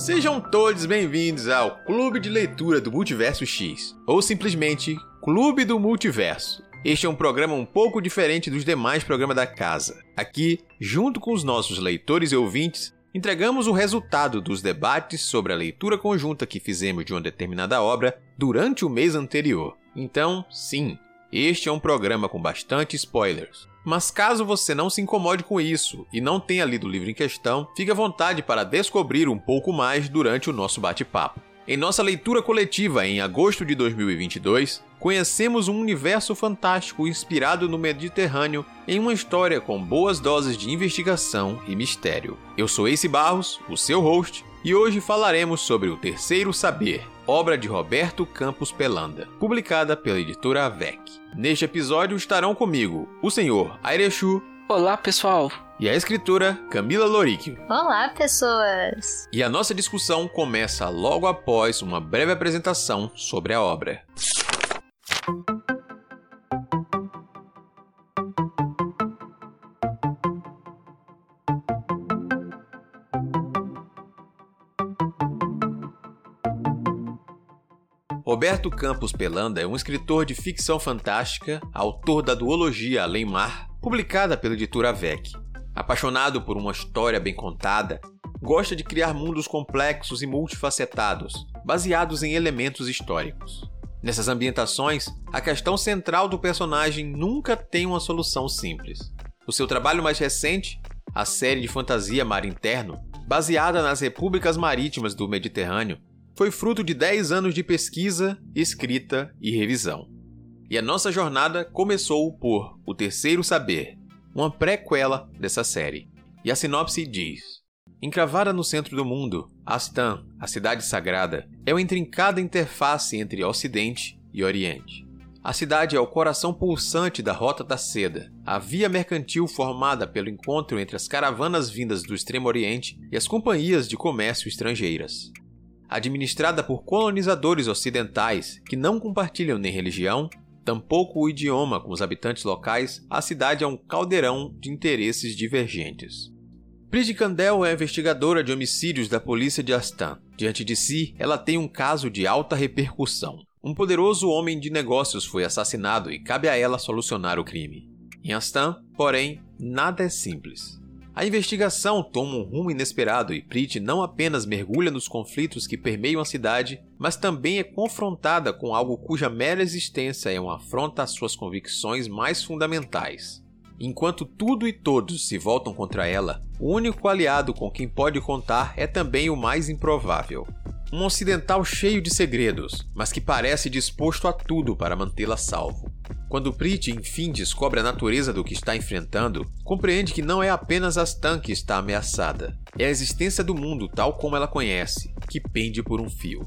Sejam todos bem-vindos ao Clube de Leitura do Multiverso X, ou simplesmente Clube do Multiverso. Este é um programa um pouco diferente dos demais programas da casa. Aqui, junto com os nossos leitores e ouvintes, entregamos o resultado dos debates sobre a leitura conjunta que fizemos de uma determinada obra durante o mês anterior. Então, sim, este é um programa com bastante spoilers. Mas caso você não se incomode com isso e não tenha lido o livro em questão, fique à vontade para descobrir um pouco mais durante o nosso bate-papo. Em nossa leitura coletiva em agosto de 2022, conhecemos um universo fantástico inspirado no Mediterrâneo em uma história com boas doses de investigação e mistério. Eu sou Ace Barros, o seu host, e hoje falaremos sobre O Terceiro Saber, obra de Roberto Campos Pelanda, publicada pela editora AVEC. Neste episódio estarão comigo o senhor Airechu. Olá, pessoal. E a escritora Camila Loríquio. Olá, pessoas. E a nossa discussão começa logo após uma breve apresentação sobre a obra. Roberto Campos Pelanda é um escritor de ficção fantástica, autor da duologia Além Mar, publicada pela editora VEC. Apaixonado por uma história bem contada, gosta de criar mundos complexos e multifacetados, baseados em elementos históricos. Nessas ambientações, a questão central do personagem nunca tem uma solução simples. O seu trabalho mais recente, a série de fantasia Mar Interno, baseada nas repúblicas marítimas do Mediterrâneo, foi fruto de 10 anos de pesquisa, escrita e revisão. E a nossa jornada começou por O Terceiro Saber, uma prequela dessa série. E a sinopse diz: Encravada no centro do mundo, Astan, a cidade sagrada, é uma intrincada interface entre Ocidente e Oriente. A cidade é o coração pulsante da Rota da Seda, a via mercantil formada pelo encontro entre as caravanas vindas do Extremo Oriente e as companhias de comércio estrangeiras administrada por colonizadores ocidentais que não compartilham nem religião, tampouco o idioma com os habitantes locais, a cidade é um caldeirão de interesses divergentes. Bridget Candel é investigadora de homicídios da polícia de Astan. Diante de si, ela tem um caso de alta repercussão. Um poderoso homem de negócios foi assassinado e cabe a ela solucionar o crime. Em Astan, porém, nada é simples. A investigação toma um rumo inesperado e Prit não apenas mergulha nos conflitos que permeiam a cidade, mas também é confrontada com algo cuja mera existência é uma afronta às suas convicções mais fundamentais. Enquanto tudo e todos se voltam contra ela, o único aliado com quem pode contar é também o mais improvável. Um ocidental cheio de segredos, mas que parece disposto a tudo para mantê-la salvo. Quando Prit enfim descobre a natureza do que está enfrentando, compreende que não é apenas Astan que está ameaçada, é a existência do mundo tal como ela conhece, que pende por um fio.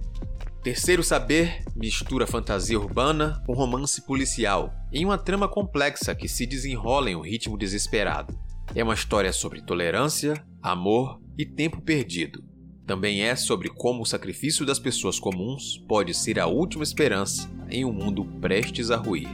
Terceiro Saber mistura fantasia urbana com romance policial, em uma trama complexa que se desenrola em um ritmo desesperado. É uma história sobre tolerância, amor e tempo perdido, também é sobre como o sacrifício das pessoas comuns pode ser a última esperança em um mundo prestes a ruir.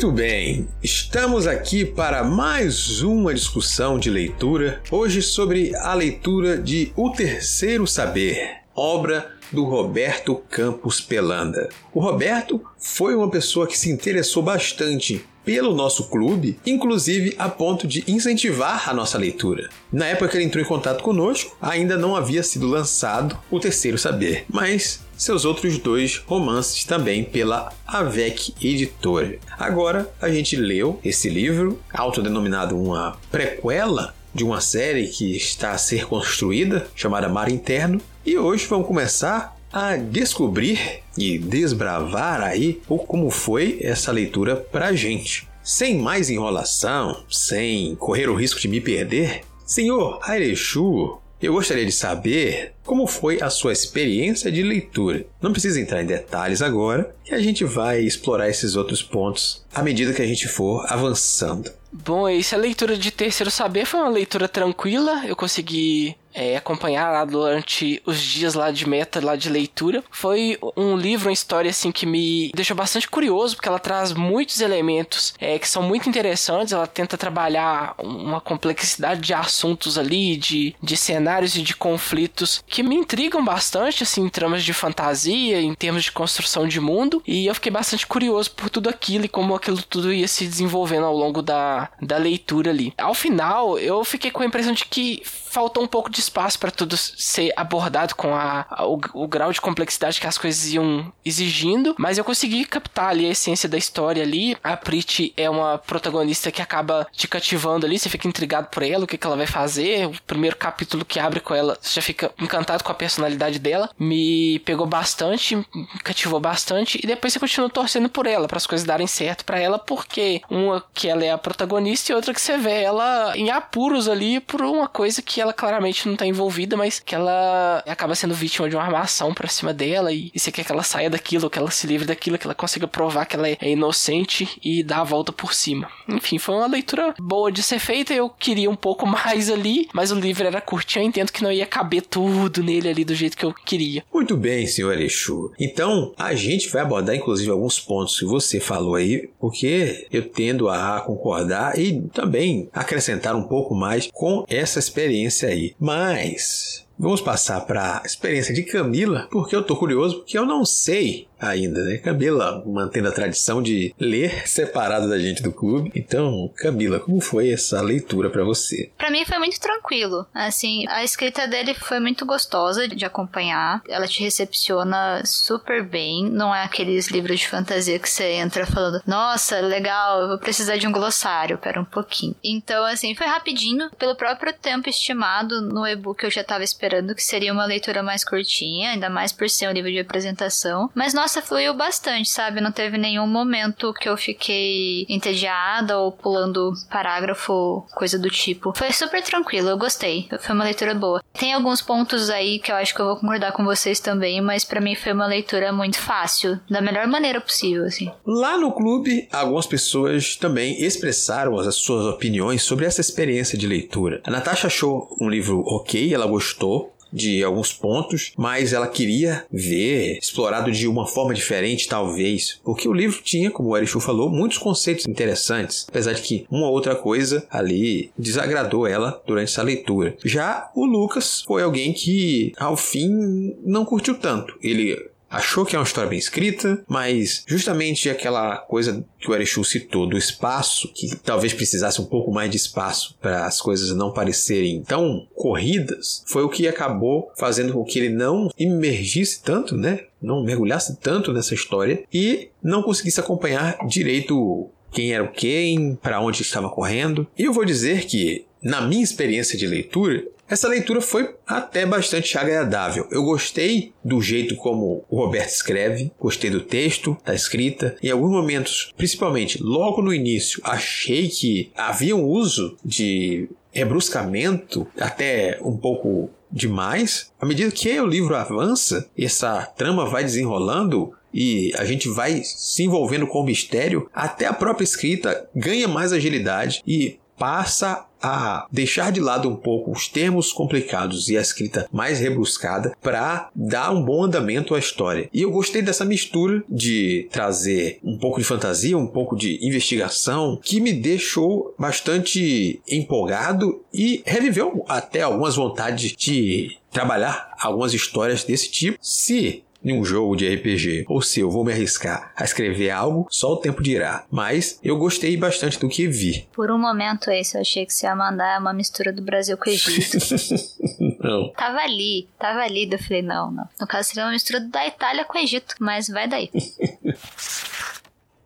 Muito bem, estamos aqui para mais uma discussão de leitura, hoje sobre a leitura de O Terceiro Saber, obra do Roberto Campos Pelanda. O Roberto foi uma pessoa que se interessou bastante pelo nosso clube, inclusive a ponto de incentivar a nossa leitura. Na época que ele entrou em contato conosco, ainda não havia sido lançado o Terceiro Saber, mas seus outros dois romances também pela Avec Editora. Agora a gente leu esse livro, autodenominado uma prequela de uma série que está a ser construída, chamada Mar Interno, e hoje vamos começar a descobrir e desbravar aí o como foi essa leitura pra gente. Sem mais enrolação, sem correr o risco de me perder, senhor Airechu, eu gostaria de saber como foi a sua experiência de leitura. Não precisa entrar em detalhes agora, que a gente vai explorar esses outros pontos à medida que a gente for avançando. Bom, essa leitura de Terceiro Saber foi uma leitura tranquila. Eu consegui é, acompanhar lá durante os dias lá de meta, lá de leitura. Foi um livro, uma história assim que me deixou bastante curioso, porque ela traz muitos elementos é, que são muito interessantes. Ela tenta trabalhar uma complexidade de assuntos ali, de, de cenários e de conflitos que me intrigam bastante, assim, em tramas de fantasia, em termos de construção de mundo. E eu fiquei bastante curioso por tudo aquilo e como aquilo tudo ia se desenvolvendo ao longo da, da leitura ali. Ao final, eu fiquei com a impressão de que faltou um pouco de espaço para tudo ser abordado com a, a o, o, grau de complexidade que as coisas iam exigindo, mas eu consegui captar ali a essência da história ali. A Prit é uma protagonista que acaba te cativando ali, você fica intrigado por ela, o que, que ela vai fazer. O primeiro capítulo que abre com ela, você já fica encantado com a personalidade dela. Me pegou bastante, me cativou bastante, e depois você continua torcendo por ela, para as coisas darem certo para ela, porque uma que ela é a protagonista e outra que você vê ela em apuros ali por uma coisa que ela claramente não tá envolvida, mas que ela acaba sendo vítima de uma armação pra cima dela e, você quer que ela saia daquilo, que ela se livre daquilo, que ela consiga provar que ela é, é inocente e dar a volta por cima. Enfim, foi uma leitura boa de ser feita, eu queria um pouco mais ali, mas o livro era curtinho, eu entendo que não ia caber tudo nele ali do jeito que eu queria. Muito bem, senhor Exu. Então, a gente vai abordar inclusive alguns pontos que você falou aí, porque eu tendo a concordar e também acrescentar um pouco mais com essa experiência experiência aí. Mas vamos passar para a experiência de Camila, porque eu tô curioso, porque eu não sei ainda, né? Camila mantendo a tradição de ler separado da gente do clube. Então, Camila, como foi essa leitura para você? Para mim foi muito tranquilo. Assim, a escrita dele foi muito gostosa de acompanhar. Ela te recepciona super bem. Não é aqueles livros de fantasia que você entra falando: "Nossa, legal, eu vou precisar de um glossário, pera um pouquinho". Então, assim, foi rapidinho, pelo próprio tempo estimado no e-book eu já tava esperando que seria uma leitura mais curtinha, ainda mais por ser um livro de apresentação. Mas nossa, nossa, fluiu bastante, sabe? Não teve nenhum momento que eu fiquei entediada ou pulando parágrafo, coisa do tipo. Foi super tranquilo, eu gostei. Foi uma leitura boa. Tem alguns pontos aí que eu acho que eu vou concordar com vocês também, mas para mim foi uma leitura muito fácil, da melhor maneira possível, assim. Lá no clube, algumas pessoas também expressaram as suas opiniões sobre essa experiência de leitura. A Natasha achou um livro ok, ela gostou, de alguns pontos, mas ela queria ver explorado de uma forma diferente, talvez, porque o livro tinha, como o Erichu falou, muitos conceitos interessantes, apesar de que uma outra coisa ali desagradou ela durante essa leitura. Já o Lucas foi alguém que, ao fim, não curtiu tanto. Ele achou que é uma história bem escrita, mas justamente aquela coisa que o Erechu citou do espaço, que talvez precisasse um pouco mais de espaço para as coisas não parecerem tão corridas, foi o que acabou fazendo com que ele não imergisse tanto, né? Não mergulhasse tanto nessa história e não conseguisse acompanhar direito quem era o quem, para onde estava correndo. E eu vou dizer que na minha experiência de leitura, essa leitura foi até bastante agradável. Eu gostei do jeito como o Roberto escreve, gostei do texto, da escrita. Em alguns momentos, principalmente logo no início, achei que havia um uso de rebruscamento até um pouco demais. À medida que o livro avança, essa trama vai desenrolando, e a gente vai se envolvendo com o mistério, até a própria escrita ganha mais agilidade e passa a deixar de lado um pouco os termos complicados e a escrita mais rebuscada para dar um bom andamento à história. E eu gostei dessa mistura de trazer um pouco de fantasia, um pouco de investigação, que me deixou bastante empolgado e reviveu até algumas vontades de trabalhar algumas histórias desse tipo. Se em um jogo de RPG, ou se eu vou me arriscar a escrever algo, só o tempo dirá. Mas eu gostei bastante do que vi. Por um momento esse, eu achei que você ia mandar uma mistura do Brasil com o Egito. não. Tava ali, tava ali, eu falei, não, não. No caso seria uma mistura da Itália com o Egito, mas vai daí.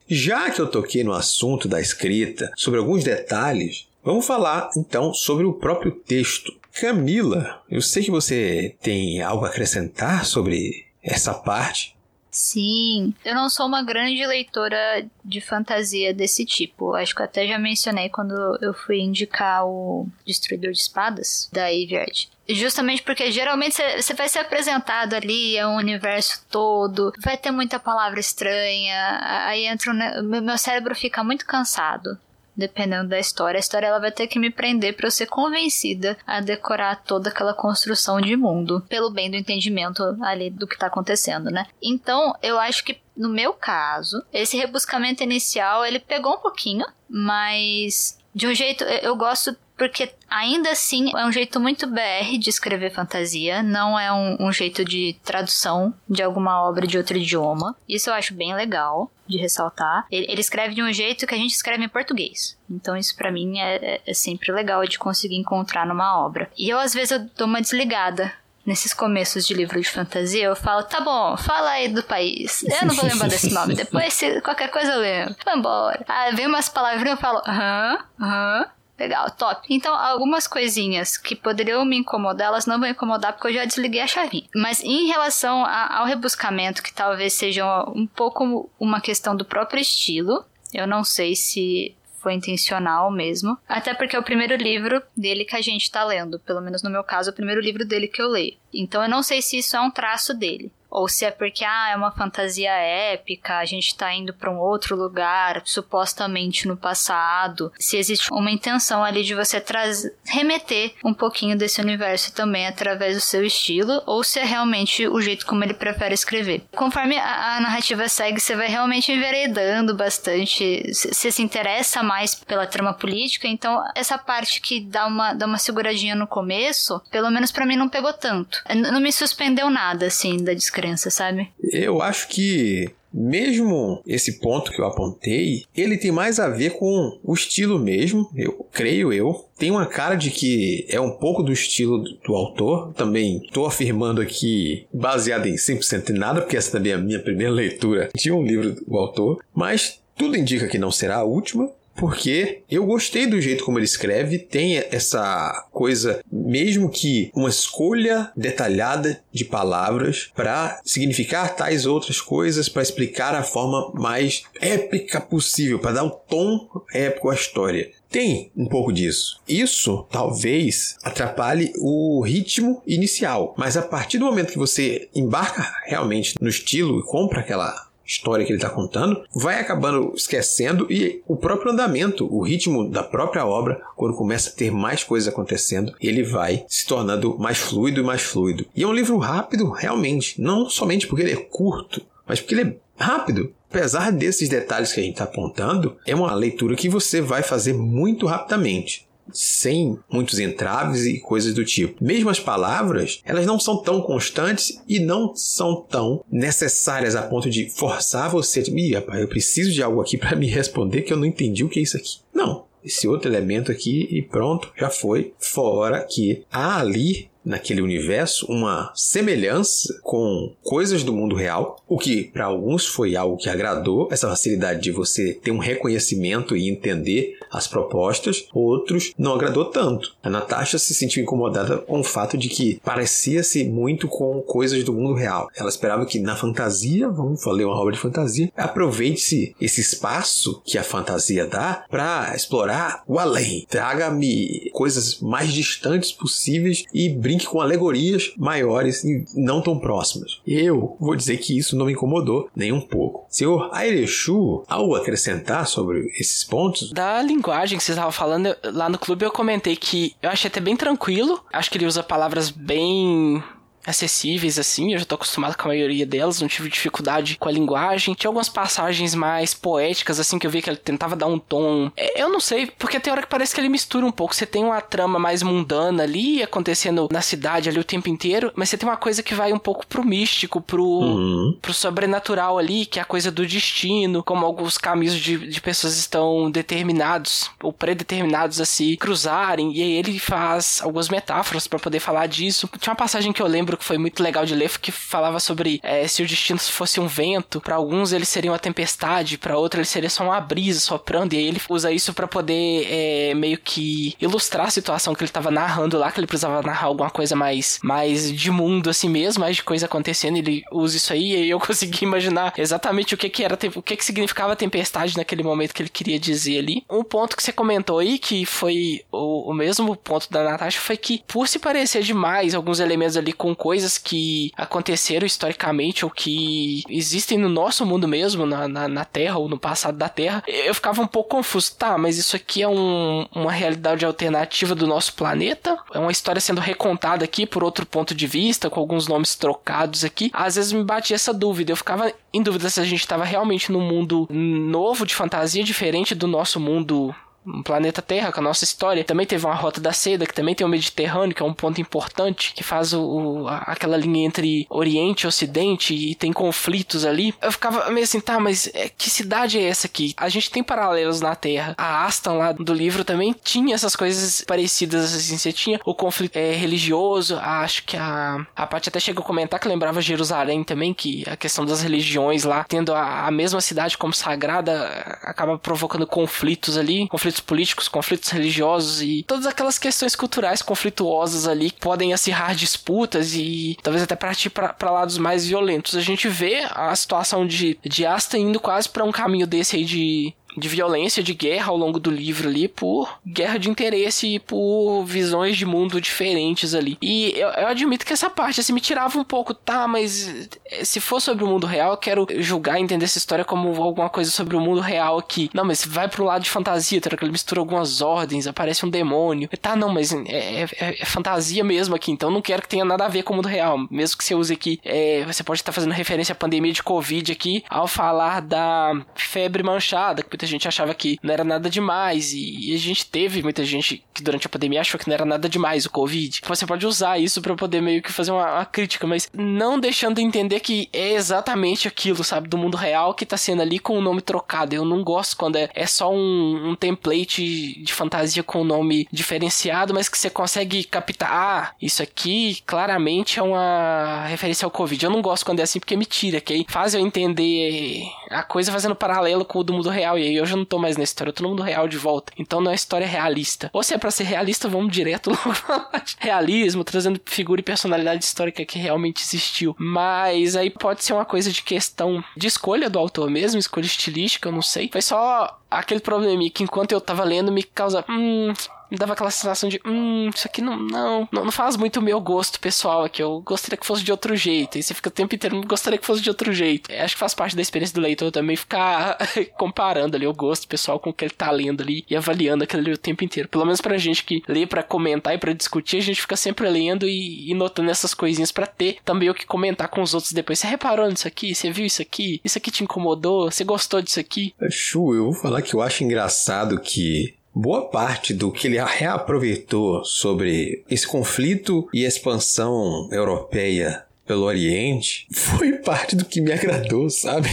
Já que eu toquei no assunto da escrita, sobre alguns detalhes, vamos falar então sobre o próprio texto. Camila, eu sei que você tem algo a acrescentar sobre essa parte. Sim, eu não sou uma grande leitora de fantasia desse tipo. Acho que eu até já mencionei quando eu fui indicar o Destruidor de Espadas da Eviard. Justamente porque geralmente você vai ser apresentado ali, é um universo todo, vai ter muita palavra estranha, aí entra um, meu cérebro fica muito cansado dependendo da história. A história ela vai ter que me prender para eu ser convencida a decorar toda aquela construção de mundo, pelo bem do entendimento ali do que tá acontecendo, né? Então, eu acho que no meu caso, esse rebuscamento inicial ele pegou um pouquinho, mas de um jeito eu gosto porque ainda assim é um jeito muito BR de escrever fantasia, não é um, um, jeito de tradução de alguma obra de outro idioma. Isso eu acho bem legal de ressaltar. Ele, ele escreve de um jeito que a gente escreve em português. Então isso para mim é, é, é sempre legal de conseguir encontrar numa obra. E eu às vezes eu dou uma desligada nesses começos de livro de fantasia, eu falo, tá bom, fala aí do país. Eu não vou lembrar desse nome. Depois, se qualquer coisa eu lembro. Vambora. Ah, vem umas palavrinhas, eu falo, aham, aham. Legal, top. Então, algumas coisinhas que poderiam me incomodar, elas não vão incomodar porque eu já desliguei a chavinha. Mas em relação a, ao rebuscamento, que talvez seja um pouco uma questão do próprio estilo, eu não sei se foi intencional mesmo. Até porque é o primeiro livro dele que a gente tá lendo. Pelo menos no meu caso, é o primeiro livro dele que eu leio. Então eu não sei se isso é um traço dele ou se é porque ah, é uma fantasia épica, a gente tá indo para um outro lugar, supostamente no passado, se existe uma intenção ali de você trazer remeter um pouquinho desse universo também através do seu estilo, ou se é realmente o jeito como ele prefere escrever. Conforme a, a narrativa segue, você vai realmente enveredando bastante, você se interessa mais pela trama política, então essa parte que dá uma, dá uma seguradinha no começo, pelo menos para mim não pegou tanto. Não me suspendeu nada, assim, da descrição crença, sabe? Eu acho que mesmo esse ponto que eu apontei, ele tem mais a ver com o estilo mesmo, eu creio eu. Tem uma cara de que é um pouco do estilo do, do autor. Também estou afirmando aqui, baseado em 100% em nada, porque essa também é a minha primeira leitura de um livro do autor. Mas tudo indica que não será a última porque eu gostei do jeito como ele escreve, tem essa coisa, mesmo que uma escolha detalhada de palavras para significar tais outras coisas, para explicar a forma mais épica possível, para dar o tom épico à história. Tem um pouco disso. Isso talvez atrapalhe o ritmo inicial, mas a partir do momento que você embarca realmente no estilo e compra aquela história que ele está contando, vai acabando esquecendo e o próprio andamento, o ritmo da própria obra, quando começa a ter mais coisas acontecendo, ele vai se tornando mais fluido e mais fluido. E é um livro rápido, realmente, não somente porque ele é curto, mas porque ele é rápido. Apesar desses detalhes que a gente está apontando, é uma leitura que você vai fazer muito rapidamente sem muitos entraves e coisas do tipo. Mesmo as palavras, elas não são tão constantes e não são tão necessárias a ponto de forçar você. Ih, rapaz, eu preciso de algo aqui para me responder que eu não entendi o que é isso aqui. Não. Esse outro elemento aqui e pronto, já foi. Fora que há ali naquele universo uma semelhança com coisas do mundo real, o que para alguns foi algo que agradou, essa facilidade de você ter um reconhecimento e entender as propostas, outros não agradou tanto. A Natasha se sentiu incomodada com o fato de que parecia-se muito com coisas do mundo real. Ela esperava que na fantasia, vamos falar uma obra de fantasia, aproveite-se esse espaço que a fantasia dá para explorar o além. Traga-me coisas mais distantes possíveis e brinque brinque com alegorias maiores e não tão próximas. Eu vou dizer que isso não me incomodou nem um pouco. Senhor Airechu, ao acrescentar sobre esses pontos... Da linguagem que você estava falando, lá no clube eu comentei que eu achei até bem tranquilo. Acho que ele usa palavras bem acessíveis, assim. Eu já tô acostumado com a maioria delas, não tive dificuldade com a linguagem. Tinha algumas passagens mais poéticas, assim, que eu vi que ele tentava dar um tom. É, eu não sei, porque tem hora que parece que ele mistura um pouco. Você tem uma trama mais mundana ali, acontecendo na cidade ali o tempo inteiro, mas você tem uma coisa que vai um pouco pro místico, pro, uhum. pro sobrenatural ali, que é a coisa do destino, como alguns caminhos de, de pessoas estão determinados ou predeterminados a se cruzarem. E aí ele faz algumas metáforas para poder falar disso. Tinha uma passagem que eu lembro livro que foi muito legal de ler, que falava sobre é, se o destino fosse um vento, para alguns ele seria uma tempestade, para outros ele seria só uma brisa soprando, e aí ele usa isso para poder é, meio que ilustrar a situação que ele tava narrando lá, que ele precisava narrar alguma coisa mais, mais de mundo assim mesmo, mais de coisa acontecendo, ele usa isso aí, e aí eu consegui imaginar exatamente o que que era, o que que significava tempestade naquele momento que ele queria dizer ali. Um ponto que você comentou aí, que foi o, o mesmo ponto da Natasha, foi que por se parecer demais alguns elementos ali com coisas que aconteceram historicamente ou que existem no nosso mundo mesmo, na, na, na Terra ou no passado da Terra, eu ficava um pouco confuso. Tá, mas isso aqui é um, uma realidade alternativa do nosso planeta? É uma história sendo recontada aqui por outro ponto de vista, com alguns nomes trocados aqui. Às vezes me batia essa dúvida. Eu ficava em dúvida se a gente estava realmente num mundo novo de fantasia, diferente do nosso mundo um planeta Terra, com a nossa história. Também teve uma Rota da Seda, que também tem o Mediterrâneo, que é um ponto importante, que faz o, aquela linha entre Oriente e Ocidente e tem conflitos ali. Eu ficava meio assim, tá, mas é, que cidade é essa aqui? A gente tem paralelos na Terra. A Aston lá do livro também tinha essas coisas parecidas, assim. Você tinha o conflito é, religioso, acho que a, a Paty até chegou a comentar que lembrava Jerusalém também, que a questão das religiões lá, tendo a, a mesma cidade como sagrada, acaba provocando conflitos ali, conflitos conflitos políticos, conflitos religiosos e todas aquelas questões culturais conflituosas ali que podem acirrar disputas e talvez até partir para lados mais violentos. A gente vê a situação de, de Asta indo quase para um caminho desse aí de de violência, de guerra ao longo do livro ali, por guerra de interesse e por visões de mundo diferentes ali. E eu, eu admito que essa parte assim, me tirava um pouco, tá, mas eh, se for sobre o mundo real, eu quero julgar e entender essa história como alguma coisa sobre o mundo real aqui. Não, mas vai pro lado de fantasia, tá? que ele mistura algumas ordens, aparece um demônio. Tá, não, mas é, é, é, é, fantasia mesmo aqui, então não quero que tenha nada a ver com o mundo real. Mesmo que você use aqui, é, você pode estar fazendo referência à pandemia de Covid aqui, ao falar da febre manchada, que muita gente achava que não era nada demais. E, e, a gente teve muita gente que durante a pandemia achou que não era nada demais o Covid. Você pode usar isso para poder meio que fazer uma, uma, crítica, mas não deixando de entender que é exatamente aquilo, sabe, do mundo real que tá sendo ali com o nome trocado. Eu não gosto quando é, é só um, um template de fantasia com o nome diferenciado, mas que você consegue captar. Ah, isso aqui claramente é uma referência ao Covid. Eu não gosto quando é assim porque me tira, que aí faz eu entender a coisa fazendo paralelo com o do mundo real. E aí eu já não tô mais na história, eu tô no mundo real de volta. Então não é história realista. Ou se é pra ser realista, vamos direto logo realismo, trazendo figura e personalidade histórica que realmente existiu. Mas aí pode ser uma coisa de questão de escolha do autor mesmo, escolha estilística, eu não sei. Foi só aquele probleminha que enquanto eu tava lendo me causa. Hum, me dava aquela sensação de, hum, isso aqui não, não, não, faz muito o meu gosto pessoal aqui. Eu gostaria que fosse de outro jeito. E você fica o tempo inteiro, gostaria que fosse de outro jeito. É, acho que faz parte da experiência do leitor também ficar comparando ali o gosto pessoal com o que ele tá lendo ali e avaliando aquilo ali o tempo inteiro. Pelo menos pra gente que lê para comentar e para discutir, a gente fica sempre lendo e, e notando essas coisinhas para ter também o que comentar com os outros depois. Você reparou nisso aqui? Você viu isso aqui? Isso aqui te incomodou? Você gostou disso aqui? Chu, eu vou falar que eu acho engraçado que Boa parte do que ele reaproveitou sobre esse conflito e expansão europeia pelo Oriente foi parte do que me agradou, sabe?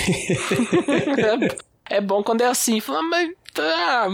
é, bom quando é assim, mas ah,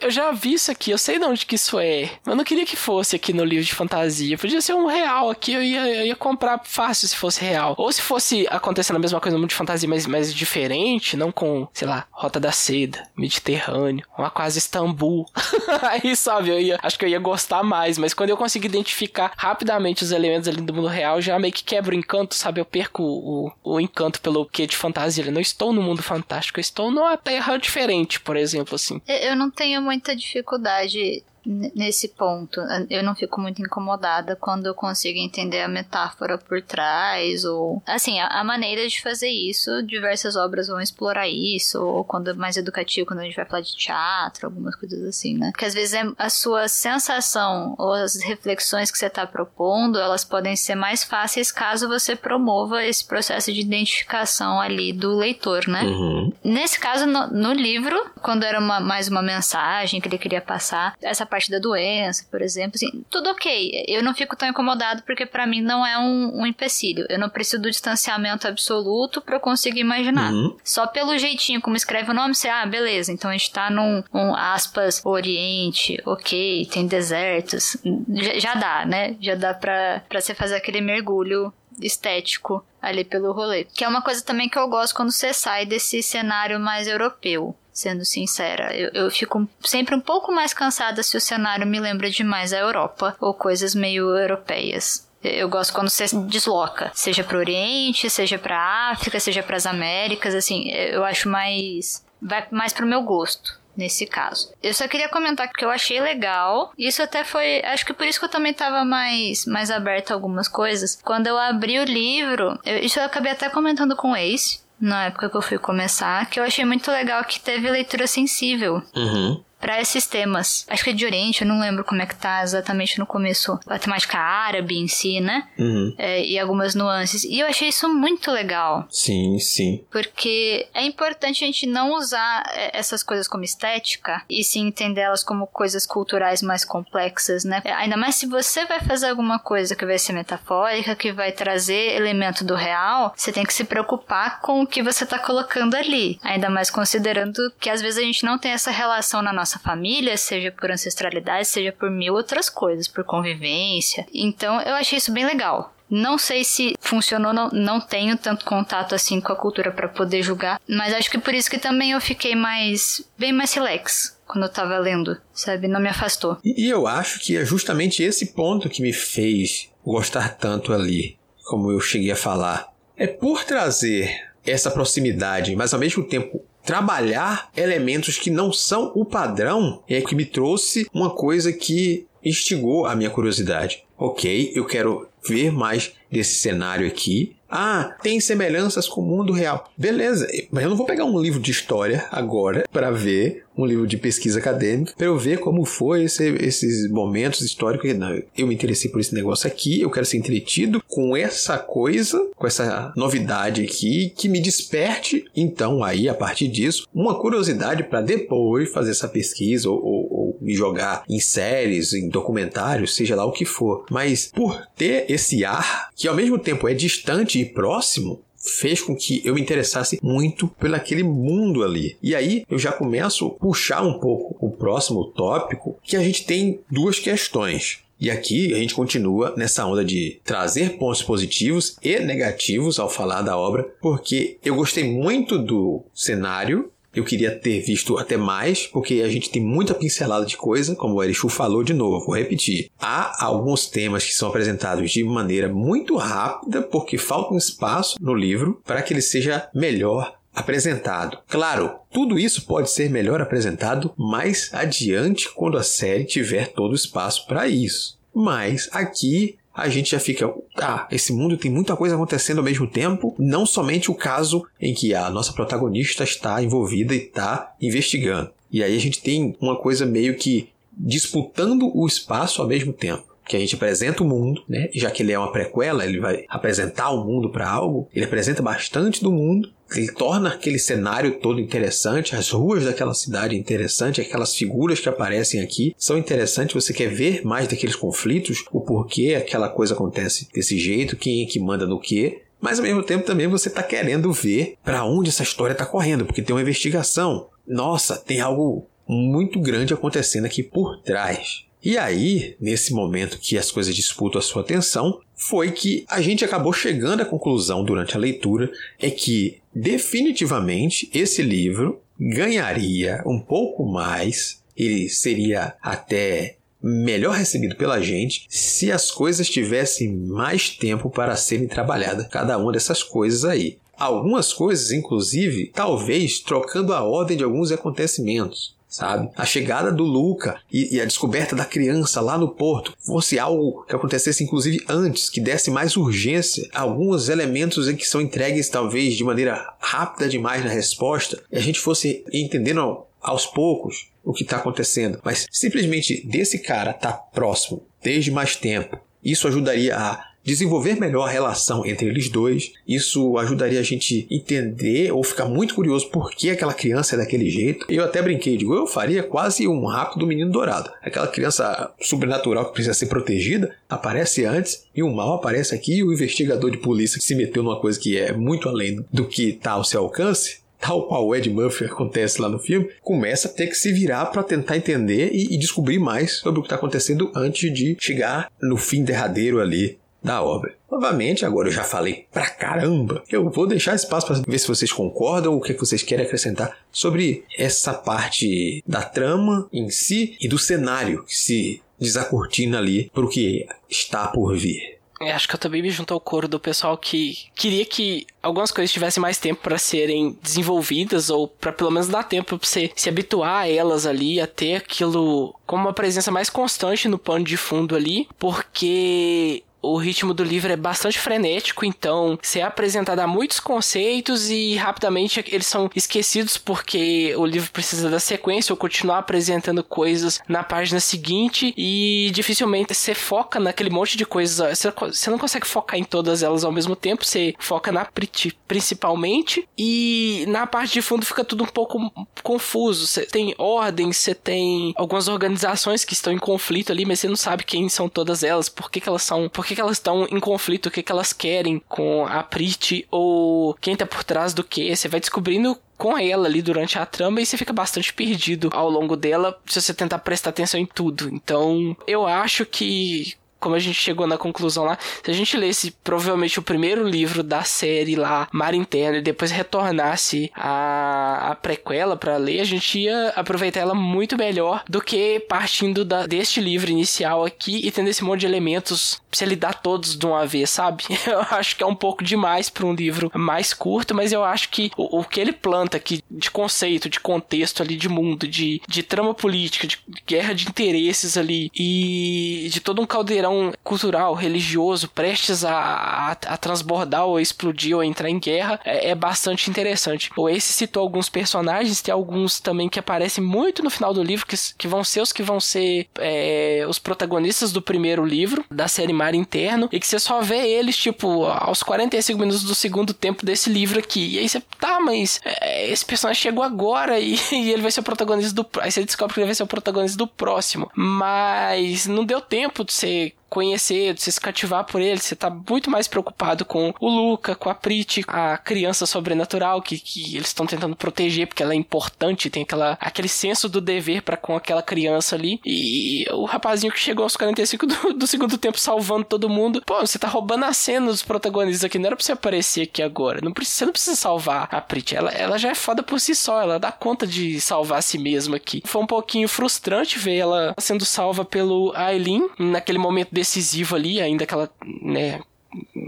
eu já vi isso aqui, eu sei de onde que isso é. Eu não queria que fosse aqui no livro de fantasia. Podia ser um real aqui, eu ia, eu ia comprar fácil se fosse real. Ou se fosse acontecendo a mesma coisa no mundo de fantasia, mas, mas diferente, não com, sei lá, Rota da Seda, Mediterrâneo, uma quase Istambul. Aí, sabe, eu ia, acho que eu ia gostar mais, mas quando eu consigo identificar rapidamente os elementos ali do mundo real, já meio que quebra o encanto, sabe? Eu perco o, o, o encanto pelo que de fantasia. Eu não estou no mundo fantástico, eu estou numa terra diferente, por exemplo, assim. Eu não tenho muita dificuldade nesse ponto. Eu não fico muito incomodada quando eu consigo entender a metáfora por trás, ou. Assim, a, a, maneira de fazer isso, diversas obras vão explorar isso, ou quando é mais educativo, quando a gente vai falar de teatro, algumas coisas assim, né? Porque às vezes é a sua sensação ou as reflexões que você está propondo, elas podem ser mais fáceis caso você promova esse processo de identificação ali do leitor, né? Uhum. Nesse caso, no, no livro, quando era uma, mais uma mensagem que ele queria passar, essa parte da doença, por exemplo, assim, tudo ok. Eu não fico tão incomodado porque para mim não é um, um, empecilho. Eu não preciso do distanciamento absoluto para eu conseguir imaginar. Uhum. Só pelo jeitinho como escreve o nome, você, ah, beleza, então a gente tá num, um, aspas, Oriente, ok, tem desertos. Já, já dá, né? Já dá pra, pra você fazer aquele mergulho estético ali pelo rolê. Que é uma coisa também que eu gosto quando você sai desse cenário mais europeu. Sendo sincera, eu, eu fico sempre um pouco mais cansada se o cenário me lembra demais a Europa ou coisas meio europeias. Eu gosto quando você desloca, seja para o Oriente, seja para África, seja para as Américas, assim, eu acho mais vai mais pro meu gosto nesse caso. Eu só queria comentar que eu achei legal. Isso até foi, acho que por isso que eu também tava mais mais aberta a algumas coisas. Quando eu abri o livro, eu, isso eu acabei até comentando com o Ace na época que eu fui começar, que eu achei muito legal que teve leitura sensível. Uhum para esses temas. Acho que é de Oriente, eu não lembro como é que tá exatamente no começo a temática árabe em si, né? Uhum. É, e algumas nuances. E eu achei isso muito legal. Sim, sim. Porque é importante a gente não usar é, essas coisas como estética e sim entendê-las como coisas culturais mais complexas, né? É, ainda mais se você vai fazer alguma coisa que vai ser metafórica, que vai trazer elemento do real, você tem que se preocupar com o que você tá colocando ali. Ainda mais considerando que às vezes a gente não tem essa relação na nossa nossa família, seja por ancestralidade, seja por mil outras coisas, por convivência. Então eu achei isso bem legal. Não sei se funcionou, não, não tenho tanto contato assim com a cultura para poder julgar, mas acho que por isso que também eu fiquei mais bem mais relax quando eu tava lendo, sabe? Não me afastou. E eu acho que é justamente esse ponto que me fez gostar tanto ali, como eu cheguei a falar. É por trazer essa proximidade, mas ao mesmo tempo trabalhar elementos que não são o padrão é que me trouxe uma coisa que instigou a minha curiosidade. Ok, eu quero ver mais desse cenário aqui. Ah, tem semelhanças com o mundo real. Beleza, mas eu não vou pegar um livro de história agora para ver um livro de pesquisa acadêmica para eu ver como foi esse, esses momentos históricos. Eu me interessei por esse negócio aqui, eu quero ser entretido com essa coisa, com essa novidade aqui que me desperte. Então, aí, a partir disso, uma curiosidade para depois fazer essa pesquisa ou, ou, me jogar em séries, em documentários, seja lá o que for. Mas por ter esse ar que ao mesmo tempo é distante e próximo, fez com que eu me interessasse muito pelo aquele mundo ali. E aí eu já começo a puxar um pouco o próximo tópico, que a gente tem duas questões. E aqui a gente continua nessa onda de trazer pontos positivos e negativos ao falar da obra, porque eu gostei muito do cenário, eu queria ter visto até mais, porque a gente tem muita pincelada de coisa, como o Erichu falou de novo, vou repetir. Há alguns temas que são apresentados de maneira muito rápida, porque falta um espaço no livro para que ele seja melhor apresentado. Claro, tudo isso pode ser melhor apresentado mais adiante quando a série tiver todo o espaço para isso. Mas aqui a gente já fica, ah, esse mundo tem muita coisa acontecendo ao mesmo tempo, não somente o caso em que a nossa protagonista está envolvida e está investigando. E aí a gente tem uma coisa meio que disputando o espaço ao mesmo tempo que a gente apresenta o mundo, né? Já que ele é uma prequela, ele vai apresentar o mundo para algo. Ele apresenta bastante do mundo. Ele torna aquele cenário todo interessante, as ruas daquela cidade interessante, aquelas figuras que aparecem aqui são interessantes. Você quer ver mais daqueles conflitos, o porquê aquela coisa acontece desse jeito, quem é que manda no quê. Mas ao mesmo tempo também você está querendo ver para onde essa história está correndo, porque tem uma investigação. Nossa, tem algo muito grande acontecendo aqui por trás. E aí, nesse momento que as coisas disputam a sua atenção, foi que a gente acabou chegando à conclusão durante a leitura é que definitivamente esse livro ganharia um pouco mais, ele seria até melhor recebido pela gente se as coisas tivessem mais tempo para serem trabalhadas, cada uma dessas coisas aí. Algumas coisas, inclusive, talvez trocando a ordem de alguns acontecimentos sabe? A chegada do Luca e, e, a descoberta da criança lá no porto fosse algo que acontecesse inclusive antes, que desse mais urgência, alguns elementos em que são entregues talvez de maneira rápida demais na resposta, e a gente fosse entendendo aos poucos o que está acontecendo, mas simplesmente desse cara estar tá próximo desde mais tempo, isso ajudaria a desenvolver melhor a relação entre eles dois. Isso ajudaria a gente entender ou ficar muito curioso por que aquela criança é daquele jeito. Eu até brinquei, digo, eu faria quase um rápido menino dourado. Aquela criança sobrenatural que precisa ser protegida aparece antes e o mal aparece aqui e o investigador de polícia que se meteu numa coisa que é muito além do que está ao seu alcance tal qual o Ed Murphy acontece lá no filme, começa a ter que se virar para tentar entender e, e, descobrir mais sobre o que está acontecendo antes de chegar no fim derradeiro ali da obra. Novamente, agora eu já falei pra caramba. Eu vou deixar espaço para ver se vocês concordam ou o que vocês querem acrescentar sobre essa parte da trama em si e do cenário que se desacortina ali para o que está por vir. Eu acho que eu também me junto ao coro do pessoal que queria que algumas coisas tivessem mais tempo para serem desenvolvidas ou para pelo menos dar tempo para você se habituar a elas ali, a ter aquilo como uma presença mais constante no pano de fundo ali, porque o ritmo do livro é bastante frenético, então você é apresentado a muitos conceitos e rapidamente eles são esquecidos porque o livro precisa da sequência ou continuar apresentando coisas na página seguinte e dificilmente você foca naquele monte de coisas. Você não consegue focar em todas elas ao mesmo tempo, você foca na Prit principalmente e na parte de fundo fica tudo um pouco confuso. Você tem ordens, você tem algumas organizações que estão em conflito ali, mas você não sabe quem são todas elas, por que, que elas são, por que, que elas estão em conflito, o que, que elas querem com a Prit ou quem tá por trás do que. Você vai descobrindo com ela ali durante a trama e você fica bastante perdido ao longo dela se você tentar prestar atenção em tudo. Então, eu acho que como a gente chegou na conclusão lá, se a gente lesse provavelmente o primeiro livro da série lá, Mar Interno, e depois retornasse a, a prequela para ler, a gente ia aproveitar ela muito melhor do que partindo da, deste livro inicial aqui e tendo esse monte de elementos pra você lidar todos de uma vez, sabe? Eu acho que é um pouco demais para um livro mais curto, mas eu acho que o, o, que ele planta aqui de conceito, de contexto ali, de mundo, de, de trama política, de guerra de interesses ali e de todo um caldeirão cultural, religioso, prestes a, a, a transbordar ou explodir ou entrar em guerra, é, é, bastante interessante. O Ace citou alguns personagens, tem alguns também que aparecem muito no final do livro, que, que vão ser os que vão ser é, os protagonistas do primeiro livro, da série Mar Interno, e que você só vê eles, tipo, aos 45 minutos do segundo tempo desse livro aqui. E aí você, tá, mas é, esse personagem chegou agora e, e, ele vai ser o protagonista do. Aí você descobre que ele vai ser o protagonista do próximo. Mas não deu tempo de você conhecer, de você se cativar por ele, você tá muito mais preocupado com o Luca, com a Prit, a criança sobrenatural que, que eles estão tentando proteger porque ela é importante, tem aquela, aquele senso do dever para com aquela criança ali. E o rapazinho que chegou aos 45 do, do segundo tempo salvando todo mundo. Pô, você tá roubando a cena dos protagonistas aqui, não era pra você aparecer aqui agora. Não precisa, você não precisa salvar a Prit, ela, ela já é foda por si só, ela dá conta de salvar a si mesma aqui. Foi um pouquinho frustrante ver ela sendo salva pelo Aileen naquele momento decisivo ali, ainda que ela, né,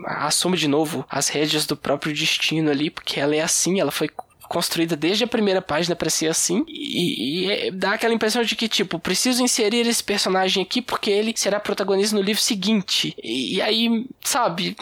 assume de novo as rédeas do próprio destino ali, porque ela é assim, ela foi construída desde a primeira página para ser assim e, e, é, dá aquela impressão de que tipo preciso inserir esse personagem aqui porque ele será protagonista no livro seguinte. E, e aí sabe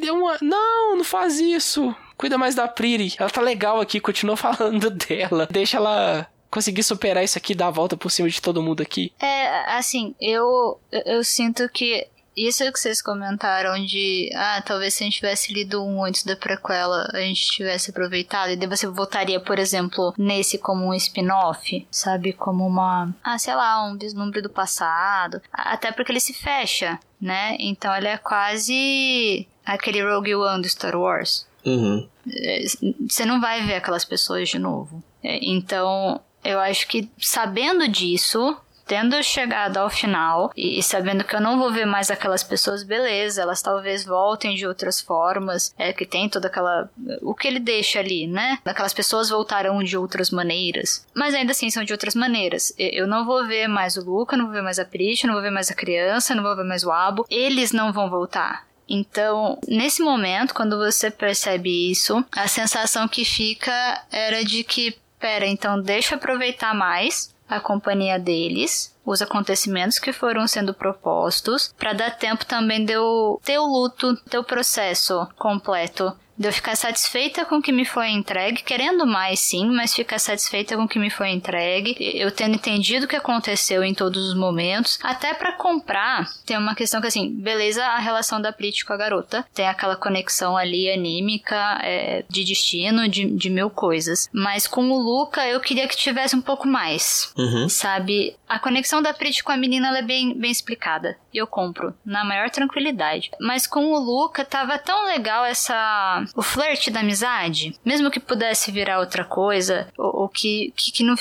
deu uma não não faz isso cuida mais da Priri ela tá legal aqui continua falando dela deixa ela conseguir superar isso aqui, dar a volta por cima de todo mundo aqui? É, assim, eu, eu sinto que isso que vocês comentaram de, ah, talvez se a gente tivesse lido um antes da prequela, a gente tivesse aproveitado, e daí você voltaria, por exemplo, nesse como um spin-off, sabe? Como uma, ah, sei lá, um vislumbre do passado. Até porque ele se fecha, né? Então ele é quase aquele Rogue One do Star Wars. Uhum. É, você não vai ver aquelas pessoas de novo. É, então, eu acho que sabendo disso, tendo chegado ao final e, sabendo que eu não vou ver mais aquelas pessoas, beleza, elas talvez voltem de outras formas, é que tem toda aquela o que ele deixa ali, né? Aquelas pessoas voltarão de outras maneiras, mas ainda assim são de outras maneiras. Eu não vou ver mais o Luca, não vou ver mais a Prish, não vou ver mais a criança, não vou ver mais o Abo. Eles não vão voltar. Então, nesse momento, quando você percebe isso, a sensação que fica era de que Pera, então deixa aproveitar mais a companhia deles, os acontecimentos que foram sendo propostos, para dar tempo também de eu ter o luto, ter o processo completo De eu ficar satisfeita com o que me foi entregue, querendo mais sim, mas ficar satisfeita com o que me foi entregue, eu tendo entendido o que aconteceu em todos os momentos, até para comprar, tem uma questão que assim, beleza, a relação da Prit com a garota, tem aquela conexão ali anímica, é, de destino, de, de mil coisas, mas com o Luca eu queria que tivesse um pouco mais, Uhum. sabe? A conexão da Prit com a menina ela é bem, bem explicada, e eu compro, na maior tranquilidade. Mas com o Luca tava tão legal essa o flerte da amizade, mesmo que pudesse virar outra coisa, ou, ou que, que, que, não,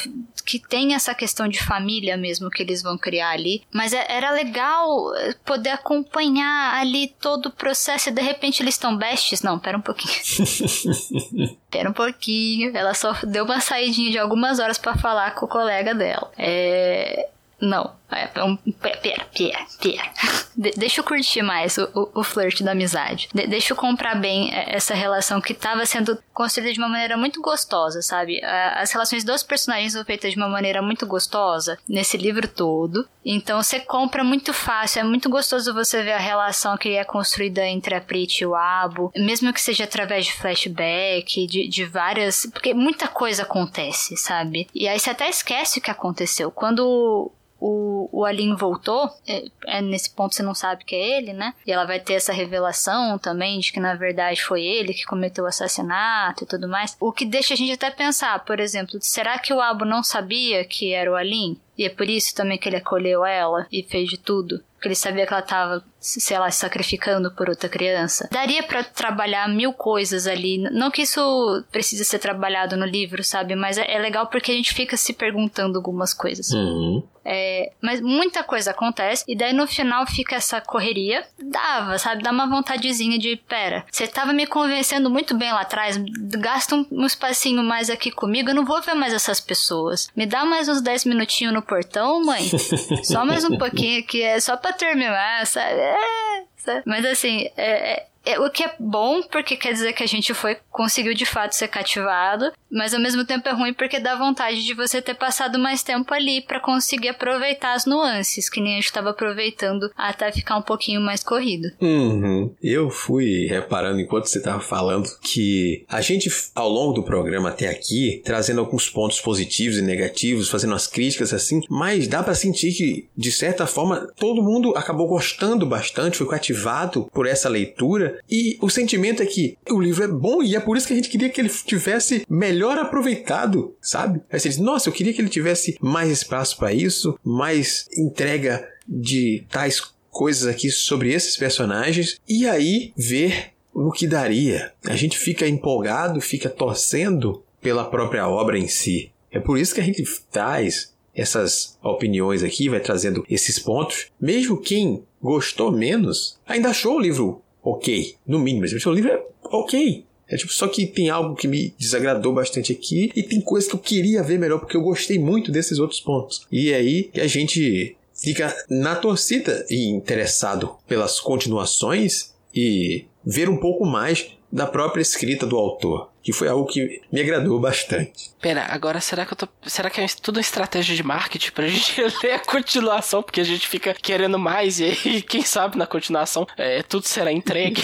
que tem essa questão de família mesmo que eles vão criar ali, mas é- era legal eh, poder acompanhar ali todo o processo e de repente eles estão bestes. Não, pera um pouquinho. Pera um pouquinho. Ela só deu uma saidinha de algumas horas pra falar com o colega dela. É. Não. É, pera, pera, pera. De- deixa eu curtir mais o, o, o flirt da amizade. De- deixa eu comprar bem é, essa relação que tava sendo construída de uma maneira muito gostosa, sabe? As relações dos personagens são feitas de uma maneira muito gostosa nesse livro todo. Então você compra muito fácil. É muito gostoso você ver a relação que é construída entre a Prit e o Abo. Mesmo que seja através de flashback, de, de várias. Porque muita coisa acontece, sabe? E aí você até esquece o que aconteceu. Quando o, o Alin voltou, é, é nesse ponto você não sabe que é ele, né? E ela vai ter essa revelação também de que na verdade foi ele que cometeu o assassinato e tudo mais. O que deixa a gente até pensar, por exemplo, será que o Abo não sabia que era o Alin? E é por isso também que ele acolheu ela e fez de tudo? Porque ele sabia que ela tava, sei lá, se sacrificando por outra criança. Daria pra trabalhar mil coisas ali. Não que isso precise ser trabalhado no livro, sabe? Mas é, é legal porque a gente fica se perguntando algumas coisas. Uhum. É, mas muita coisa acontece e daí no final fica essa correria. Dava, sabe? Dá uma vontadezinha de, pera, você tava me convencendo muito bem lá atrás, gasta um, um espacinho mais aqui comigo, eu não vou ver mais essas pessoas. Me dá mais uns 10 minutinhos no portão, mãe. Só mais um pouquinho aqui, é só pra terminar, sabe? É, sabe? Mas assim, é, é- o que é bom, porque quer dizer que a gente foi, conseguiu de fato ser cativado, mas ao mesmo tempo é ruim porque dá vontade de você ter passado mais tempo ali pra conseguir aproveitar as nuances, que nem a gente tava aproveitando até ficar um pouquinho mais corrido. Uhum. Eu fui reparando enquanto você estava falando que a gente, ao longo do programa até aqui, trazendo alguns pontos positivos e negativos, fazendo umas críticas assim, mas dá pra sentir que, de certa forma, todo mundo acabou gostando bastante, foi cativado por essa leitura, e o sentimento é que o livro é bom e é por isso que a gente queria que ele tivesse melhor aproveitado, sabe? Aí você diz, nossa, eu queria que ele tivesse mais espaço pra isso, mais entrega de tais coisas aqui sobre esses personagens e aí ver o que daria. A gente fica empolgado, fica torcendo pela própria obra em si. É por isso que a gente traz essas opiniões aqui, vai trazendo esses pontos. Mesmo quem gostou menos, ainda achou o livro ok, no mínimo. Achou o livro é ok. É tipo, só que tem algo que me desagradou bastante aqui e tem coisas que eu queria ver melhor porque eu gostei muito desses outros pontos. E aí a gente fica na torcida e interessado pelas continuações e ver um pouco mais da própria escrita do autor, que foi algo que me agradou bastante. Pera, agora será que eu tô. Será que é tudo uma estratégia de marketing pra gente ler a continuação? Porque a gente fica querendo mais e aí, quem sabe na continuação é, tudo será entregue.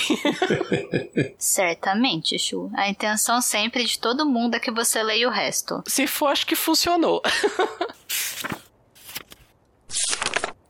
Certamente, Chu. A intenção sempre de todo mundo é que você leia o resto. Se for, acho que funcionou.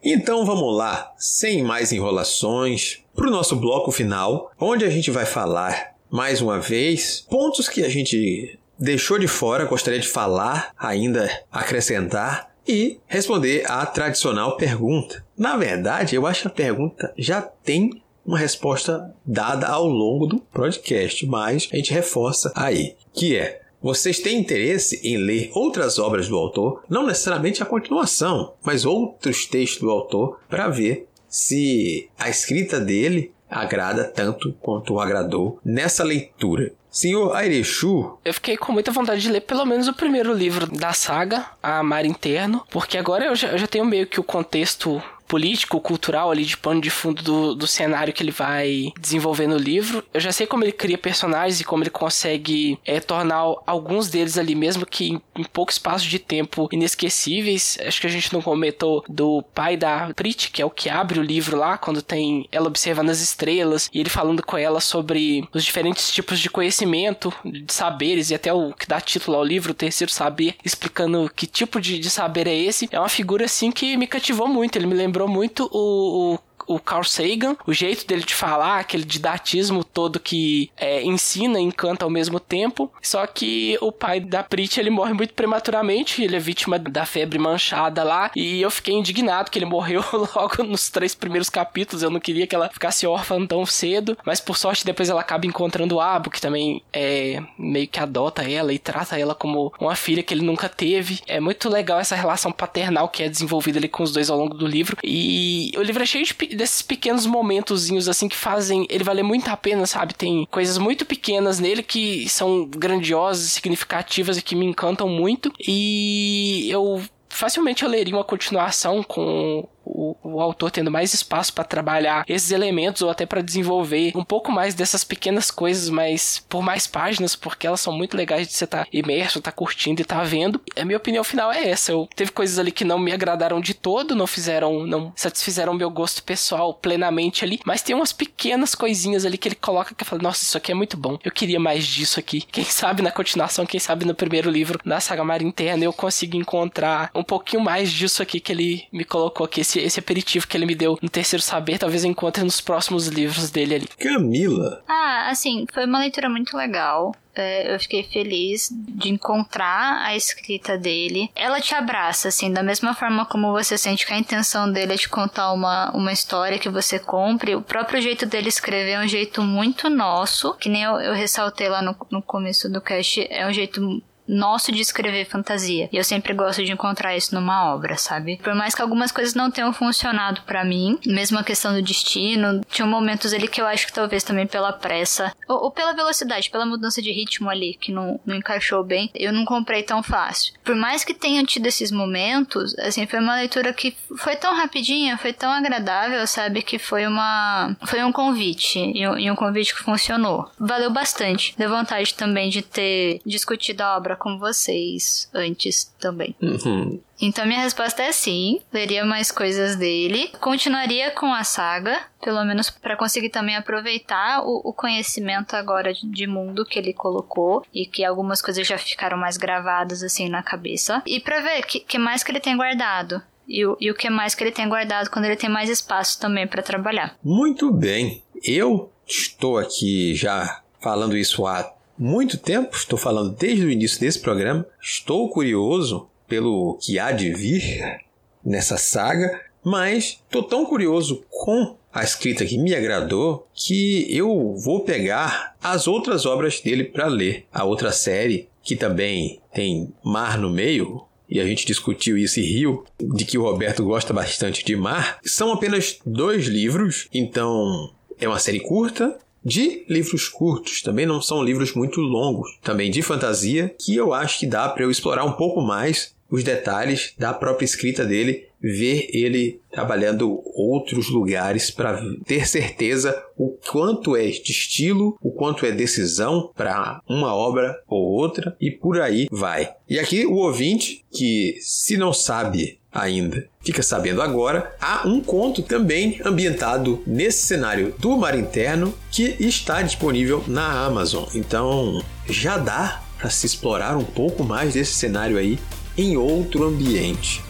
Então vamos lá, sem mais enrolações, para o nosso bloco final, onde a gente vai falar mais uma vez pontos que a gente deixou de fora, gostaria de falar, ainda acrescentar e responder à tradicional pergunta. Na verdade, eu acho que a pergunta já tem uma resposta dada ao longo do podcast, mas a gente reforça aí, que é vocês têm interesse em ler outras obras do autor, não necessariamente a continuação, mas outros textos do autor, para ver se a escrita dele agrada tanto quanto agradou nessa leitura. Senhor Airechu, Eu fiquei com muita vontade de ler pelo menos o primeiro livro da saga, A Mar Interno, porque agora eu já, eu já tenho meio que o contexto político, cultural ali de pano de fundo do, do cenário que ele vai desenvolver no livro. Eu já sei como ele cria personagens e como ele consegue é, tornar alguns deles ali, mesmo que em, em pouco espaço de tempo, inesquecíveis. Acho que a gente não comentou do pai da Prit, que é o que abre o livro lá, quando tem ela observando as estrelas e ele falando com ela sobre os diferentes tipos de conhecimento, de saberes e até o que dá título ao livro, o terceiro saber, explicando que tipo de, de saber é esse. É uma figura assim que me cativou muito. Ele me lembrou muito o, o o Carl Sagan, o jeito dele de falar, aquele didatismo todo que é, ensina e encanta ao mesmo tempo. Só que o pai da Prit ele morre muito prematuramente, ele é vítima da febre manchada lá, e eu fiquei indignado que ele morreu logo nos três primeiros capítulos. Eu não queria que ela ficasse órfã tão cedo, mas por sorte depois ela acaba encontrando o Abo, que também é meio que adota ela e trata ela como uma filha que ele nunca teve. É muito legal essa relação paternal que é desenvolvida ali com os dois ao longo do livro. E o livro é cheio de desses pequenos momentozinhos assim que fazem ele valer muito a pena, sabe? Tem coisas muito pequenas nele que são grandiosas, significativas e que me encantam muito. E eu facilmente eu leria uma continuação com o, o autor tendo mais espaço para trabalhar esses elementos ou até para desenvolver um pouco mais dessas pequenas coisas, mas por mais páginas, porque elas são muito legais de você estar tá imerso, estar tá curtindo e estar tá vendo. A minha opinião final é essa. Eu teve coisas ali que não me agradaram de todo, não fizeram, não satisfizeram meu gosto pessoal plenamente ali, mas tem umas pequenas coisinhas ali que ele coloca que eu falo, nossa, isso aqui é muito bom. Eu queria mais disso aqui. Quem sabe na continuação, quem sabe no primeiro livro da saga Mar Interna eu consigo encontrar um pouquinho mais disso aqui que ele me colocou aqui, esse, esse aperitivo que ele me deu no terceiro saber, talvez eu encontre nos próximos livros dele ali. Camila! Ah, assim, foi uma leitura muito legal. É, eu fiquei feliz de encontrar a escrita dele. Ela te abraça, assim, da mesma forma como você sente que a intenção dele é te contar uma, uma história que você compre. O próprio jeito dele escrever é um jeito muito nosso, que nem eu, eu ressaltei lá no, no começo do cast, é um jeito nosso de escrever fantasia. E eu sempre gosto de encontrar isso numa obra, sabe? Por mais que algumas coisas não tenham funcionado para mim, mesmo a questão do destino, tinha momentos ali que eu acho que talvez também pela pressa, ou, ou pela velocidade, pela mudança de ritmo ali, que não, não encaixou bem, eu não comprei tão fácil. Por mais que tenham tido esses momentos, assim, foi uma leitura que foi tão rapidinha, foi tão agradável, sabe? Que foi uma. Foi um convite, e um, e um convite que funcionou. Valeu bastante. Deu vontade também de ter discutido a obra com vocês antes também. Uhum. Então minha resposta é sim, leria mais coisas dele, continuaria com a saga, pelo menos para conseguir também aproveitar o, o conhecimento agora de, de, mundo que ele colocou e que algumas coisas já ficaram mais gravadas assim na cabeça e para ver que, que mais que ele tem guardado. E o, e o que mais que ele tem guardado quando ele tem mais espaço também para trabalhar. Muito bem. Eu estou aqui já falando isso há muito tempo, estou falando desde o início desse programa. Estou curioso pelo que há de vir nessa saga, mas estou tão curioso com a escrita que me agradou que eu vou pegar as outras obras dele para ler. A outra série, que também tem mar no meio, e a gente discutiu isso e riu, de que o Roberto gosta bastante de mar, são apenas dois livros, então é uma série curta, de livros curtos, também não são livros muito longos, também de fantasia, que eu acho que dá para eu explorar um pouco mais os detalhes da própria escrita dele, ver ele trabalhando outros lugares para ter certeza o quanto é de estilo, o quanto é decisão para uma obra ou outra e por aí vai. E aqui o ouvinte que se não sabe ainda. Fica sabendo agora, há um conto também ambientado nesse cenário do mar interno que está disponível na Amazon. Então já dá para se explorar um pouco mais desse cenário aí em outro ambiente.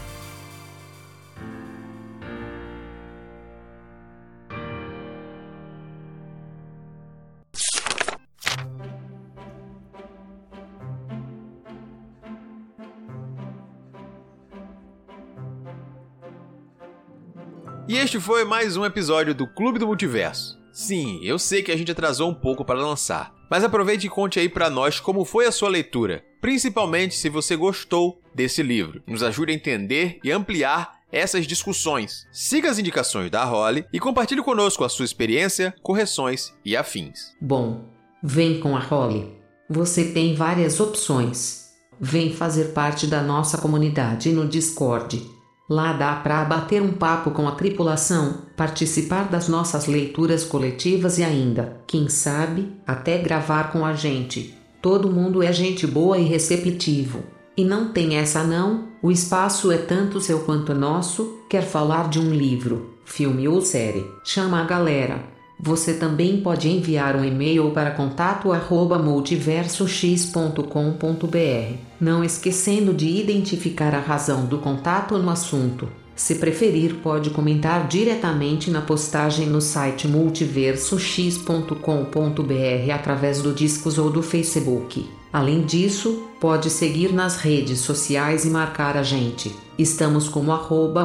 E este foi mais um episódio do Clube do Multiverso. Sim, eu sei que a gente atrasou um pouco para lançar, mas aproveite e conte aí para nós como foi a sua leitura, principalmente se você gostou desse livro. Nos ajude a entender e ampliar essas discussões. Siga as indicações da Holly e compartilhe conosco a sua experiência, correções e afins. Bom, vem com a Holly. Você tem várias opções. Vem fazer parte da nossa comunidade no Discord Lá dá para bater um papo com a tripulação, participar das nossas leituras coletivas e ainda, quem sabe, até gravar com a gente. Todo mundo é gente boa e receptivo. E não tem essa não, o espaço é tanto seu quanto nosso, quer falar de um livro, filme ou série. Chama a galera. Você também pode enviar um e-mail para contato@multiversox.com.br, não esquecendo de identificar a razão do contato no assunto. Se preferir, pode comentar diretamente na postagem no site multiversox.com.br através do Discos ou do Facebook. Além disso, pode seguir nas redes sociais e marcar a gente. Estamos como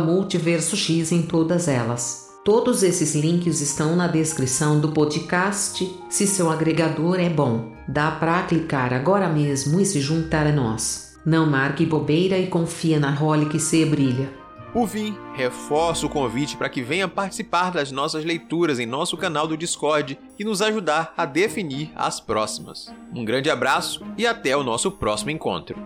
multiversox em todas elas. Todos esses links estão na descrição do podcast. Se seu agregador é bom, dá para clicar agora mesmo e se juntar a nós. Não marque bobeira e confia na role que se brilha. Por fim, reforço o convite para que venha participar das nossas leituras em nosso canal do Discord e nos ajudar a definir as próximas. Um grande abraço e até o nosso próximo encontro.